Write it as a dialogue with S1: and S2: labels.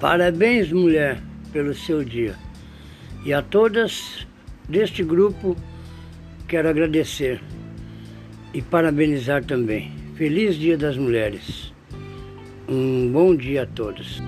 S1: Parabéns, mulher, pelo seu dia. E a todas deste grupo quero agradecer e parabenizar também. Feliz Dia das Mulheres. Um bom dia a todos.